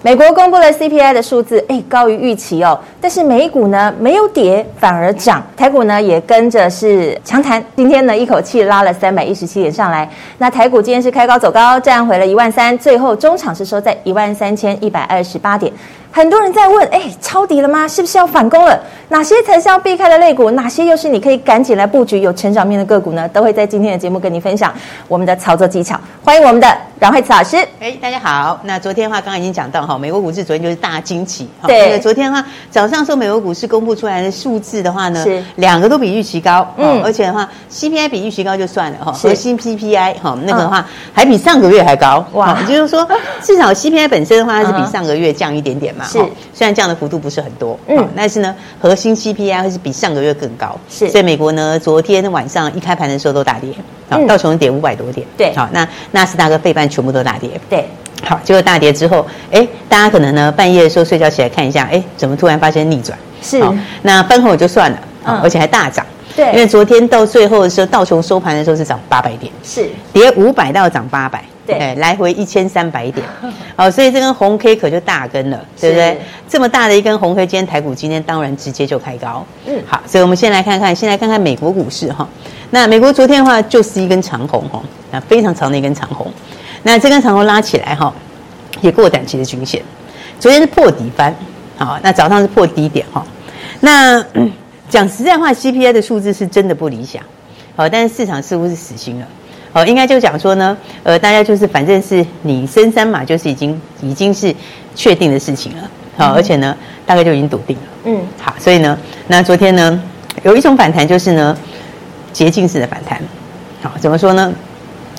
美国公布了 CPI 的数字，哎，高于预期哦。但是美股呢，没有跌，反而涨。台股呢，也跟着是强弹。今天呢，一口气拉了三百一十七点上来。那台股今天是开高走高，站回了一万三，最后中场是收在一万三千一百二十八点。很多人在问，哎，抄底了吗？是不是要反攻了？哪些才是要避开的类股？哪些又是你可以赶紧来布局有成长面的个股呢？都会在今天的节目跟你分享我们的操作技巧。欢迎我们的阮惠慈老师。哎，大家好。那昨天的话，刚刚已经讲到哈，美国股市昨天就是大惊奇。对。那个、昨天的话，早上说美国股市公布出来的数字的话呢，是两个都比预期高。嗯。而且的话，CPI 比预期高就算了哈，核心 PPI 哈那个的话、嗯、还比上个月还高。哇。也就是说，至少 CPI 本身的话是比上个月降一点点嘛。是，虽然降的幅度不是很多，嗯，但是呢，核心 CPI 会是比上个月更高，是，所以美国呢，昨天晚上一开盘的时候都大跌，好，道琼跌五百多点，对，好，那纳斯达克费半全部都大跌，对，好，结果大跌之后，哎，大家可能呢半夜的时候睡觉起来看一下，哎，怎么突然发现逆转？是，那翻红也就算了，嗯，而且还大涨，对，因为昨天到最后的时候，道琼收盘的时候是涨八百点，是，跌五百到涨八百。对，来回一千三百点，好，所以这根红 K 可就大根了，对不对？这么大的一根红 K，今天台股今天当然直接就开高。嗯，好，所以我们先来看看，先来看看美国股市哈。那美国昨天的话就是一根长红哈，那非常长的一根长红。那这根长红拉起来哈，也过短期的均线。昨天是破底翻，好，那早上是破低点哈。那讲实在话，CPI 的数字是真的不理想，好，但是市场似乎是死心了。哦，应该就讲说呢，呃，大家就是反正是你升三码，就是已经已经是确定的事情了，好，而且呢，大概就已经笃定了，嗯，好，所以呢，那昨天呢，有一种反弹就是呢，捷径式的反弹，好，怎么说呢？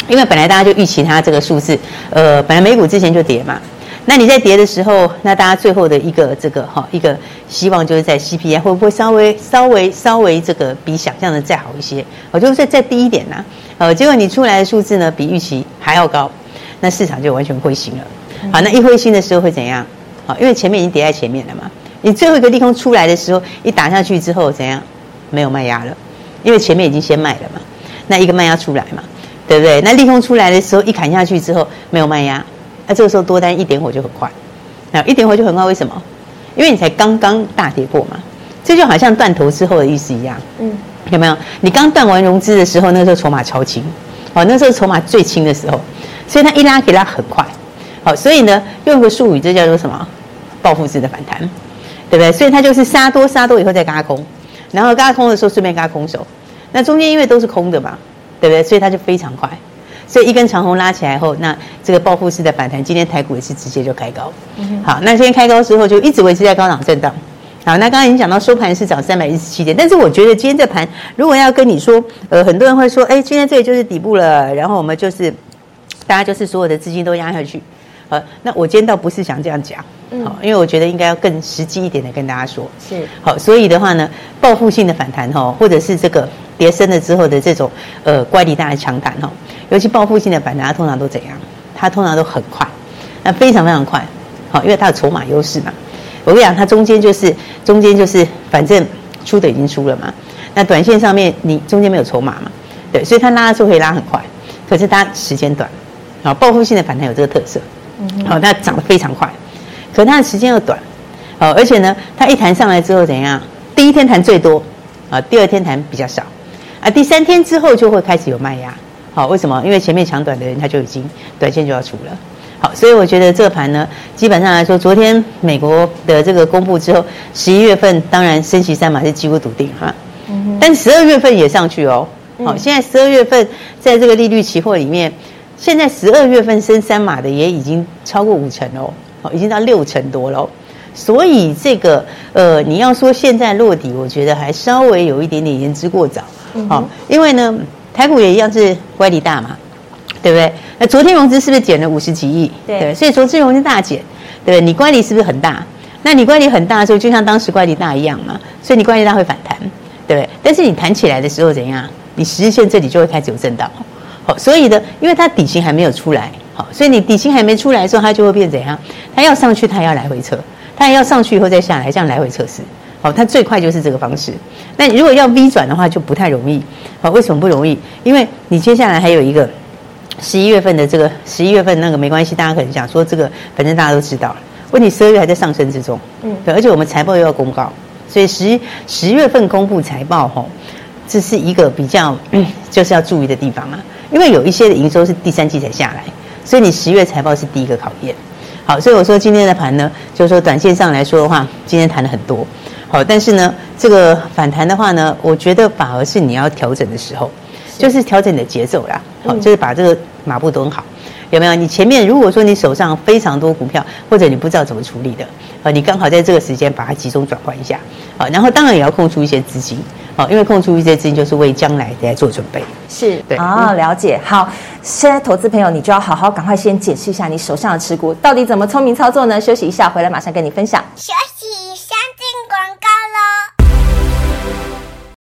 因为本来大家就预期它这个数字，呃，本来美股之前就跌嘛。那你在跌的时候，那大家最后的一个这个哈一个希望就是在 CPI 会不会稍微稍微稍微这个比想象的再好一些？我就是再低一点呐、啊，呃，结果你出来的数字呢比预期还要高，那市场就完全灰心了。好，那一灰心的时候会怎样？好，因为前面已经跌在前面了嘛，你最后一个利空出来的时候，一打下去之后怎样？没有卖压了，因为前面已经先卖了嘛，那一个卖压出来嘛，对不对？那利空出来的时候一砍下去之后没有卖压。那这个时候多单一点火就很快，那一点火就很快，为什么？因为你才刚刚大跌过嘛，这就好像断头之后的意思一样，嗯，有没有？你刚断完融资的时候，那个时候筹码超轻，好，那时候筹码最轻的时候，所以它一拉可以拉很快，好，所以呢，用一个术语，这叫做什么？报复式的反弹，对不对？所以它就是杀多杀多以后再轧空，然后轧空的时候顺便轧空手，那中间因为都是空的嘛，对不对？所以它就非常快。所以一根长红拉起来后，那这个报复式的反弹，今天台股也是直接就开高。嗯、好，那今天开高之后就一直维持在高档震荡。好，那刚刚已经讲到收盘是涨三百一十七点，但是我觉得今天这盘如果要跟你说，呃，很多人会说，哎，今天这里就是底部了，然后我们就是大家就是所有的资金都压下去。呃，那我今天倒不是想这样讲，好，因为我觉得应该要更实际一点的跟大家说。是。好，所以的话呢，报复性的反弹哈，或者是这个跌升了之后的这种呃乖离大的强弹哈。尤其报复性的反弹，它通常都怎样？它通常都很快，那非常非常快，好，因为它有筹码优势嘛。我跟你讲，它中间就是中间就是反正出的已经出了嘛。那短线上面你中间没有筹码嘛？对，所以它拉的时候可以拉很快，可是它时间短。好，报复性的反弹有这个特色，好，它涨得非常快，可它的时间又短，好，而且呢，它一弹上来之后怎样？第一天弹最多，啊，第二天弹比较少，啊，第三天之后就会开始有卖压。好，为什么？因为前面抢短的人他就已经短线就要出了。好，所以我觉得这个盘呢，基本上来说，昨天美国的这个公布之后，十一月份当然升息三码是几乎笃定哈。嗯。但十二月份也上去哦。好，现在十二月份在这个利率期货里面，现在十二月份升三码的也已经超过五成哦，好，已经到六成多了。所以这个呃，你要说现在落底，我觉得还稍微有一点点言之过早。好，因为呢。台股也一样是乖离大嘛，对不对？那昨天融资是不是减了五十几亿？对，所以昨天融资大减，对不对？你乖离是不是很大？那你乖离很大的时候，就像当时乖离大一样嘛，所以你乖离大会反弹，对不对？但是你弹起来的时候怎样？你十日线这里就会开始有震荡，好，所以呢，因为它底型还没有出来，好，所以你底薪还没出来的时候，它就会变怎样？它要上去，它要来回测，它要上去以后再下来，这样来回测试，好，它最快就是这个方式。那如果要 V 转的话，就不太容易，好，为什么不容易？因为你接下来还有一个十一月份的这个十一月份那个没关系，大家可能想说这个，反正大家都知道了。问题十二月还在上升之中，嗯，对，而且我们财报又要公告，所以十十月份公布财报吼，这是一个比较嗯，就是要注意的地方啊，因为有一些的营收是第三季才下来，所以你十月财报是第一个考验。好，所以我说今天的盘呢，就是说短线上来说的话，今天谈了很多，好，但是呢，这个反弹的话呢，我觉得反而是你要调整的时候，就是调整你的节奏啦，好，就是把这个马步蹲好。有没有？你前面如果说你手上非常多股票，或者你不知道怎么处理的，啊，你刚好在这个时间把它集中转换一下，好，然后当然也要空出一些资金，啊，因为空出一些资金就是为将来在做准备。是，对啊，了解。好，现在投资朋友你就要好好赶快先检视一下你手上的持股到底怎么聪明操作呢？休息一下，回来马上跟你分享。休息，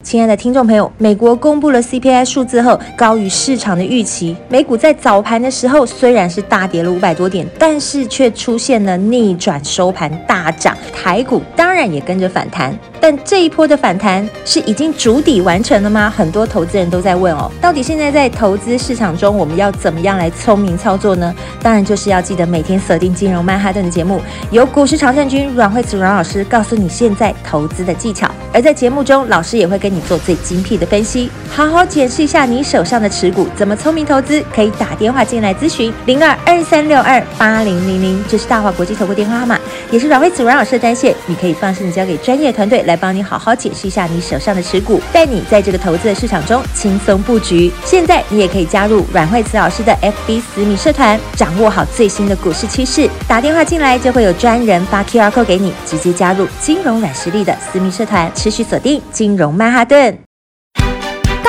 亲爱的听众朋友，美国公布了 CPI 数字后，高于市场的预期。美股在早盘的时候虽然是大跌了五百多点，但是却出现了逆转收盘大涨，台股当然也跟着反弹。但这一波的反弹是已经筑底完成了吗？很多投资人都在问哦，到底现在在投资市场中，我们要怎么样来聪明操作呢？当然就是要记得每天锁定金融曼哈顿的节目，由股市常胜军阮慧慈阮老师告诉你现在投资的技巧。而在节目中，老师也会跟你做最精辟的分析，好好检视一下你手上的持股，怎么聪明投资？可以打电话进来咨询零二二三六二八零零零，这是大华国际投顾电话号码，也是阮慧慈阮老师的专线，你可以放心的交给专业团队来帮你好好解释一下你手上的持股，带你在这个投资的市场中轻松布局。现在你也可以加入阮慧慈老师的 FB 私密社团，掌握好最新的股市趋势。打电话进来就会有专人发 QR code 给你，直接加入金融软实力的私密社团。持续锁定金融曼哈顿。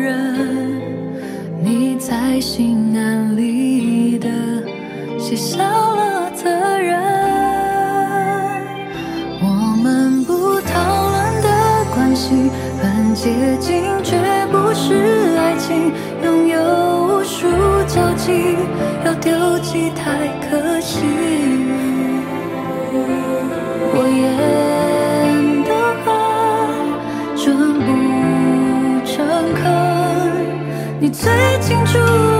人你才心安理得卸下了责任我们不讨论的关系很接近却不是爱情拥有无数交集要丢弃太可惜。我也最清楚。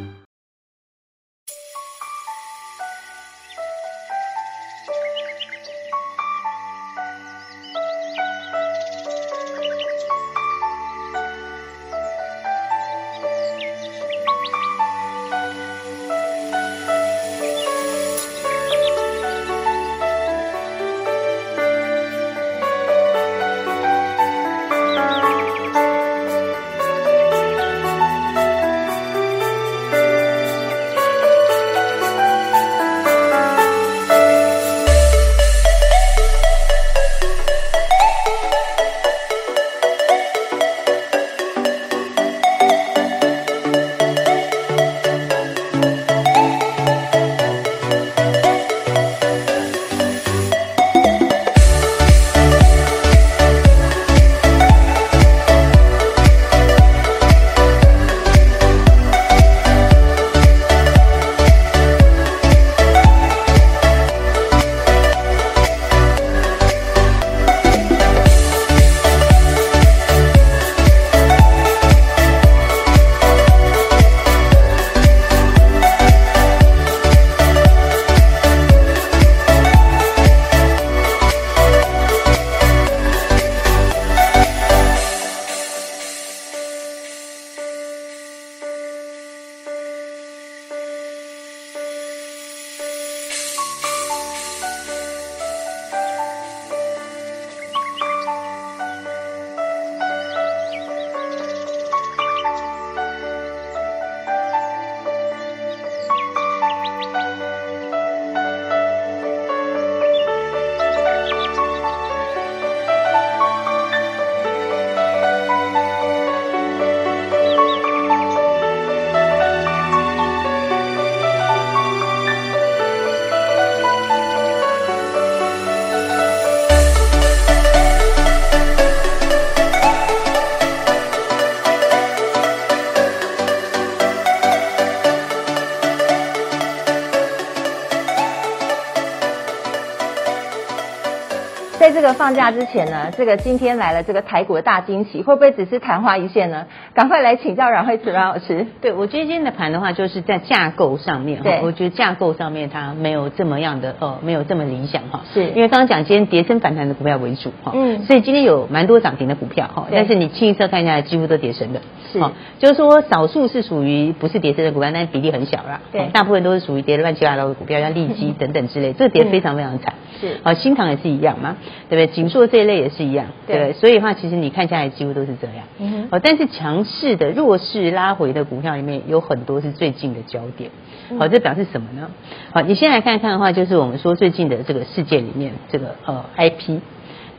在这个放假之前呢，这个今天来了这个台股的大惊喜，会不会只是昙花一现呢？赶快来请教阮慧慈阮老师。对，我觉得今天的盘的话，就是在架构上面，对，我觉得架构上面它没有这么样的哦，没有这么理想哈。是因为刚刚讲今天跌升反弹的股票为主哈，嗯，所以今天有蛮多涨停的股票哈，但是你清一色看一下，几乎都跌升的。是，就是说少数是属于不是跌升的股票，但是比例很小啦。对，大部分都是属于跌的乱七八糟的股票，像利基等等之类，这个跌非常非常惨。是，啊，新塘也是一样嘛，对不对？景硕这一类也是一样，对，所以的话，其实你看下来几乎都是这样。嗯。哦，但是强势的、弱势拉回的股票里面有很多是最近的焦点。好，这表示什么呢？好，你先来看一看的话，就是我们说最近的这个世界里面，这个呃 IP，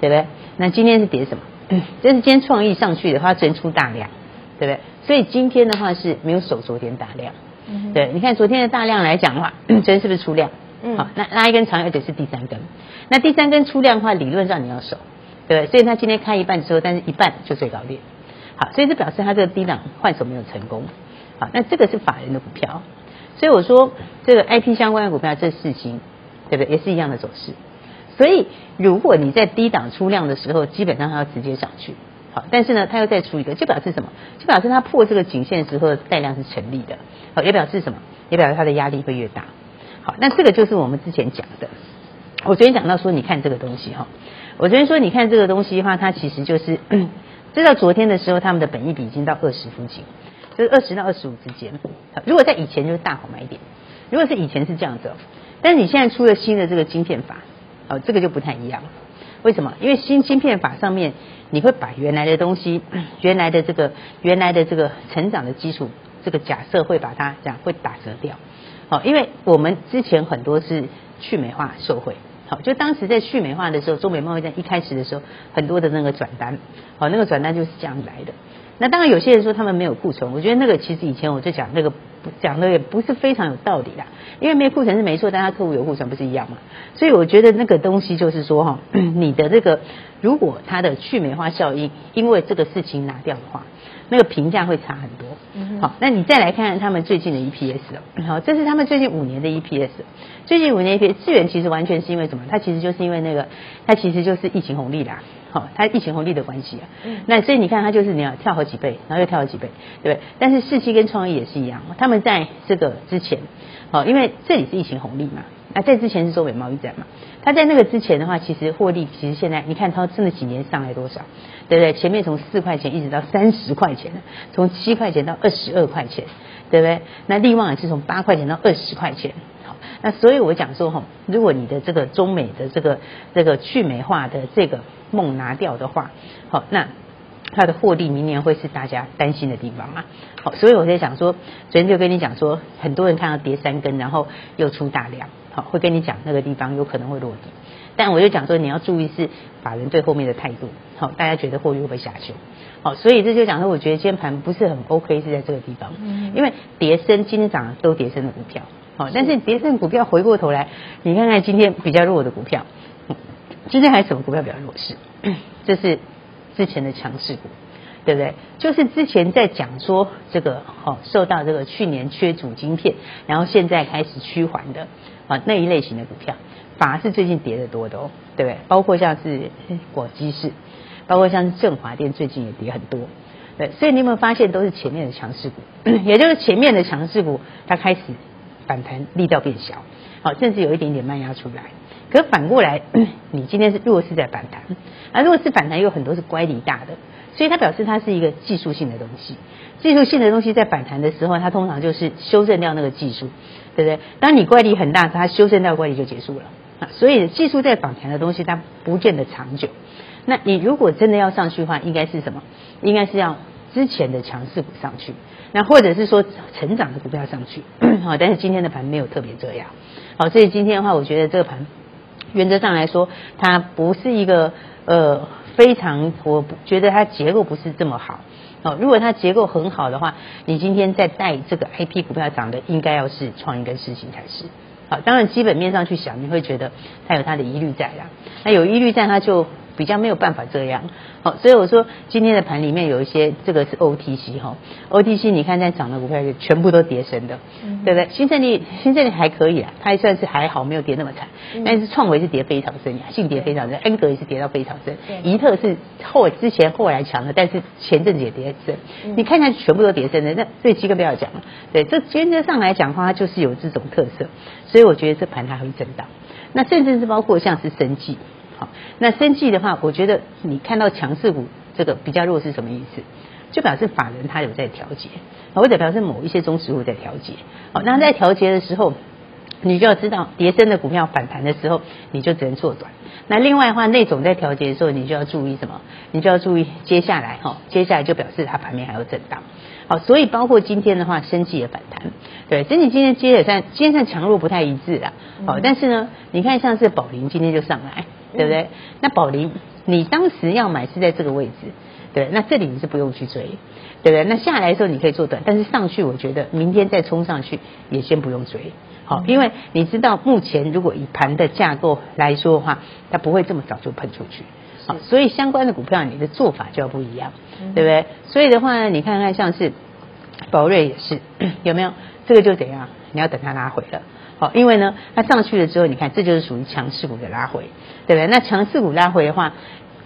对不对？那今天是跌什么？嗯，就是今天创意上去的话，真出大量，对不对？所以今天的话是没有守昨天大量。嗯。对，你看昨天的大量来讲的话，昨天是不是出量？嗯。好，那拉一根长，而且是第三根。那第三根出量的话，理论上你要守，对不对？所以它今天开一半之后，但是一半就最高点。所以这表示它这个低档换手没有成功。好，那这个是法人的股票。所以我说这个 IP 相关的股票，这四星，对不对？也是一样的走势。所以如果你在低档出量的时候，基本上它要直接上去。好，但是呢，它又再出一个，就表示什么？就表示它破这个颈线的时候带量是成立的。好，也表示什么？也表示它的压力会越大。好，那这个就是我们之前讲的。我昨天讲到说，你看这个东西哈，我昨天说你看这个东西的话，它其实就是，知道昨天的时候，他们的本益比已经到二十附近，就是二十到二十五之间。如果在以前就是大好买点，如果是以前是这样子，但是你现在出了新的这个晶片法，哦，这个就不太一样。为什么？因为新晶片法上面，你会把原来的东西，原来的这个原来的这个成长的基础，这个假设会把它这样会打折掉。好，因为我们之前很多是去美化受惠。好，就当时在去美化的时候，中美贸易战一开始的时候，很多的那个转单，好，那个转单就是这样来的。那当然有些人说他们没有库存，我觉得那个其实以前我就讲那个讲的也不是非常有道理啦，因为没有库存是没错，但他客户有库存不是一样吗？所以我觉得那个东西就是说哈，你的这个如果它的去美化效应因为这个事情拿掉的话。那个评价会差很多。好，那你再来看看他们最近的 EPS 哦。好，这是他们最近五年的 EPS。最近五年 EPS，智原其实完全是因为什么？它其实就是因为那个，它其实就是疫情红利啦。好，它疫情红利的关系啊。那所以你看，它就是你要跳好几倍，然后又跳好几倍，对不对？但是世期跟创意也是一样，他们在这个之前，好，因为这里是疫情红利嘛。那在之前是中美贸易战嘛。他在那个之前的话，其实获利，其实现在你看他这么几年上来多少，对不对？前面从四块钱一直到三十块钱，从七块钱到二十二块钱，对不对？那利旺也是从八块钱到二十块钱。好，那所以我讲说哈，如果你的这个中美的这个这个去美化的这个梦拿掉的话，好，那它的获利明年会是大家担心的地方嘛？好，所以我在想说，昨天就跟你讲说，很多人看到跌三根，然后又出大量。好，会跟你讲那个地方有可能会落地，但我就讲说你要注意是法人对后面的态度。好，大家觉得货运会不会下修？好，所以这就讲说，我觉得今天盘不是很 OK，是在这个地方，因为跌升今天涨都跌升的股票，好，但是跌升股票回过头来，你看看今天比较弱的股票，今天还有什么股票比较弱势？这是之前的强势股。对不对？就是之前在讲说这个哦，受到这个去年缺主晶片，然后现在开始趋缓的啊那一类型的股票，反而是最近跌得多的哦，对不对？包括像是果基市，包括像是振华电，最近也跌很多。对，所以你有没有发现都是前面的强势股，也就是前面的强势股它开始反弹力道变小，好，甚至有一点点慢压出来。可反过来，你今天是弱势在反弹，而弱势反弹有很多是乖离大的。所以它表示它是一个技术性的东西，技术性的东西在反弹的时候，它通常就是修正掉那个技术，对不对？当你怪力很大，它修正掉怪力就结束了啊。所以技术在反弹的东西，它不见得长久。那你如果真的要上去的话，应该是什么？应该是要之前的强势股上去，那或者是说成长的股票上去。好，但是今天的盘没有特别这样。好，所以今天的话，我觉得这个盘原则上来说，它不是一个呃。非常，我觉得它结构不是这么好哦。如果它结构很好的话，你今天在带这个 IP 股票涨的，应该要是创意跟事情才是。好，当然基本面上去想，你会觉得它有它的疑虑在啦。那有疑虑在，它就比较没有办法这样。好，所以我说今天的盘里面有一些，这个是 OTC 哈，OTC 你看在涨的股票就全部都跌升的，嗯、对不对？新胜利新胜利还可以啊，它还算是还好，没有跌那么惨。嗯、但是创维是跌非常深呀，信跌非常深，恩格也是跌到非常深，怡特是后之前后来强的，但是前阵子也跌深。嗯、你看看全部都跌深的，那所以基本不要讲了。对，这原则上来讲的话，它就是有这种特色，所以我觉得这盘它会震荡。那甚至是包括像是生那生技的话，我觉得你看到强势股这个比较弱是什么意思？就表示法人他有在调节，或者表示某一些中实户在调节。好，那在调节的时候，你就要知道跌深的股票反弹的时候，你就只能做短。那另外的话，那种在调节的时候，你就要注意什么？你就要注意接下来哈，接下来就表示它盘面还有震荡。好，所以包括今天的话，生技也反弹，对，整体今天接也算，今天算强弱不太一致啦。好，但是呢，你看像是宝林今天就上来。对不对？那宝林，你当时要买是在这个位置，对，那这里你是不用去追，对不对？那下来的时候你可以做短，但是上去我觉得明天再冲上去也先不用追，好，因为你知道目前如果以盘的架构来说的话，它不会这么早就喷出去，好，所以相关的股票你的做法就要不一样，对不对？所以的话呢，你看看像是宝瑞也是 有没有？这个就怎样？你要等它拉回了。好，因为呢，它上去了之后，你看，这就是属于强势股的拉回，对不对？那强势股拉回的话，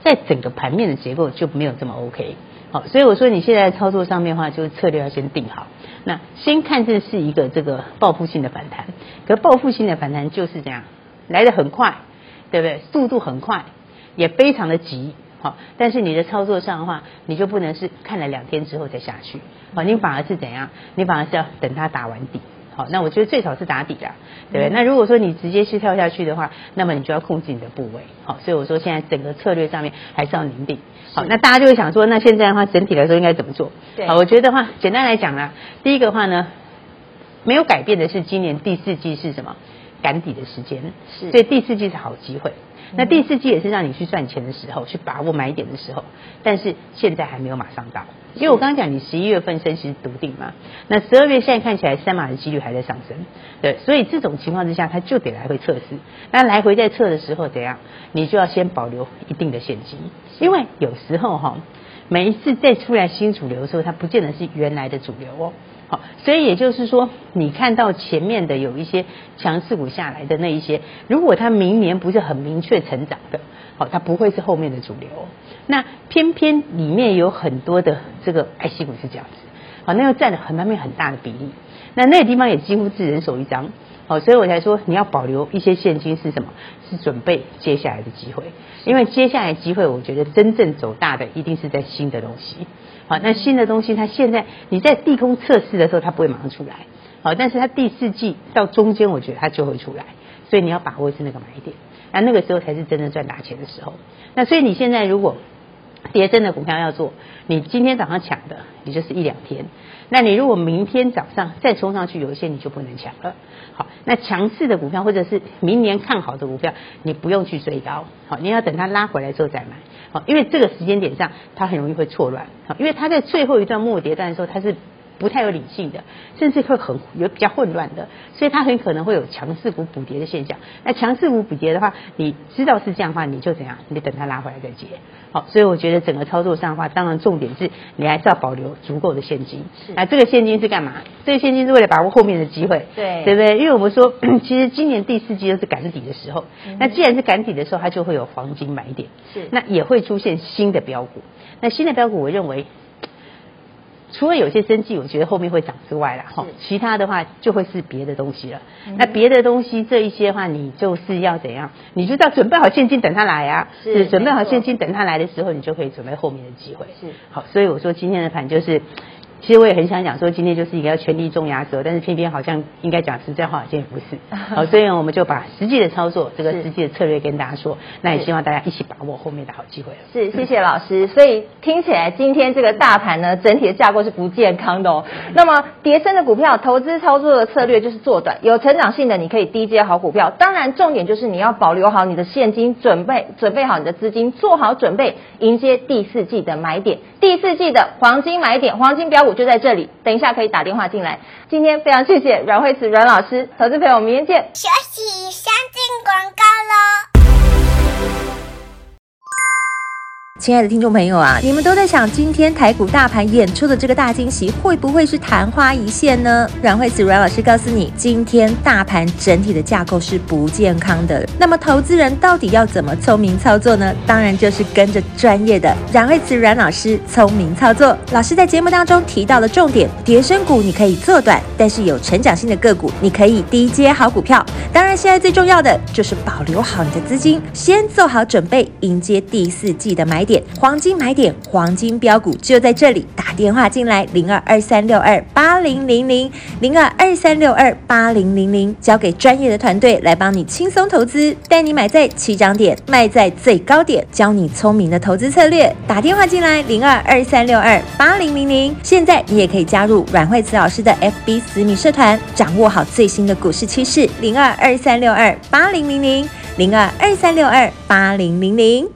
在整个盘面的结构就没有这么 OK。好，所以我说你现在操作上面的话，就是策略要先定好。那先看这是一个这个报复性的反弹，可报复性的反弹就是这样来的很快，对不对？速度很快，也非常的急。好，但是你的操作上的话，你就不能是看了两天之后再下去。好，你反而是怎样？你反而是要等它打完底。好，那我觉得最少是打底啦，对不对？那如果说你直接去跳下去的话，那么你就要控制你的部位。好，所以我说现在整个策略上面还是要凝定。好，那大家就会想说，那现在的话整体来说应该怎么做？对，好，我觉得话简单来讲啦，第一个话呢，没有改变的是今年第四季是什么？赶底的时间，是，所以第四季是好机会。那第四季也是让你去赚钱的时候，去把握买点的时候，但是现在还没有马上到，因为我刚刚讲你十一月份升息笃定嘛，那十二月现在看起来三码的几率还在上升，对，所以这种情况之下，它就得来回测试。那来回在测的时候怎样？你就要先保留一定的现金，因为有时候哈，每一次再出来新主流的时候，它不见得是原来的主流哦。好，所以也就是说，你看到前面的有一些强势股下来的那一些，如果它明年不是很明确成长的，好，它不会是后面的主流。那偏偏里面有很多的这个 IC 股是这样子，好，那又占了很方面很大的比例，那那个地方也几乎是人手一张。好，所以我才说你要保留一些现金是什么？是准备接下来的机会，因为接下来机会，我觉得真正走大的一定是在新的东西。好，那新的东西它现在你在地空测试的时候，它不会马上出来。好，但是它第四季到中间，我觉得它就会出来，所以你要把握是那个买点，那那个时候才是真的赚大钱的时候。那所以你现在如果跌真的股票要做，你今天早上抢的，你就是一两天。那你如果明天早上再冲上去，有一些你就不能抢了。好，那强势的股票或者是明年看好的股票，你不用去追高。好，你要等它拉回来之后再买。好，因为这个时间点上，它很容易会错乱。好，因为它在最后一段末跌段的时候，它是。不太有理性的，甚至会很有比较混乱的，所以它很可能会有强势股补跌的现象。那强势股补跌的话，你知道是这样的话，你就怎样？你等它拉回来再接。好，所以我觉得整个操作上的话，当然重点是你还是要保留足够的现金。是。那这个现金是干嘛？这个现金是为了把握后面的机会。对。对不对？因为我们说，其实今年第四季都是赶底的时候。嗯。那既然是赶底的时候，它就会有黄金买点。是。那也会出现新的标股。那新的标股，我认为。除了有些生计，我觉得后面会涨之外了哈，其他的话就会是别的东西了。那别的东西这一些的话，你就是要怎样？你就要准备好现金等它来啊。是，准备好现金等它来的时候，你就可以准备后面的机会。是，好，所以我说今天的盘就是。其实我也很想讲说，今天就是一个要全力重压轴，但是偏偏好像应该讲实在话，好像也不是。好，所以呢，我们就把实际的操作，这个实际的策略跟大家说。那也希望大家一起把握后面的好机会。是，谢谢老师。所以听起来今天这个大盘呢，整体的架构是不健康的哦。那么叠升的股票，投资操作的策略就是做短，有成长性的你可以低接好股票。当然，重点就是你要保留好你的现金，准备准备好你的资金，做好准备迎接第四季的买点。第四季的黄金买点，黄金标就在这里。等一下可以打电话进来。今天非常谢谢阮慧慈阮老师，投资朋友，明天见。休息，先进广告喽。亲爱的听众朋友啊，你们都在想今天台股大盘演出的这个大惊喜会不会是昙花一现呢？阮慧慈阮老师告诉你，今天大盘整体的架构是不健康的。那么投资人到底要怎么聪明操作呢？当然就是跟着专业的阮慧慈阮老师聪明操作。老师在节目当中提到了重点，跌深股你可以做短，但是有成长性的个股你可以低接好股票。当然现在最重要的就是保留好你的资金，先做好准备迎接第四季的买点，黄金买点，黄金标股就在这里。打电话进来，零二二三六二八零零零，零二二三六二八零零零，交给专业的团队来帮你轻松投资，带你买在起涨点，卖在最高点，教你聪明的投资策略。打电话进来，零二二三六二八零零零。现在你也可以加入阮慧慈老师的 FB 私密社团，掌握好最新的股市趋势。零二二三六二八零零零，零二二三六二八零零零。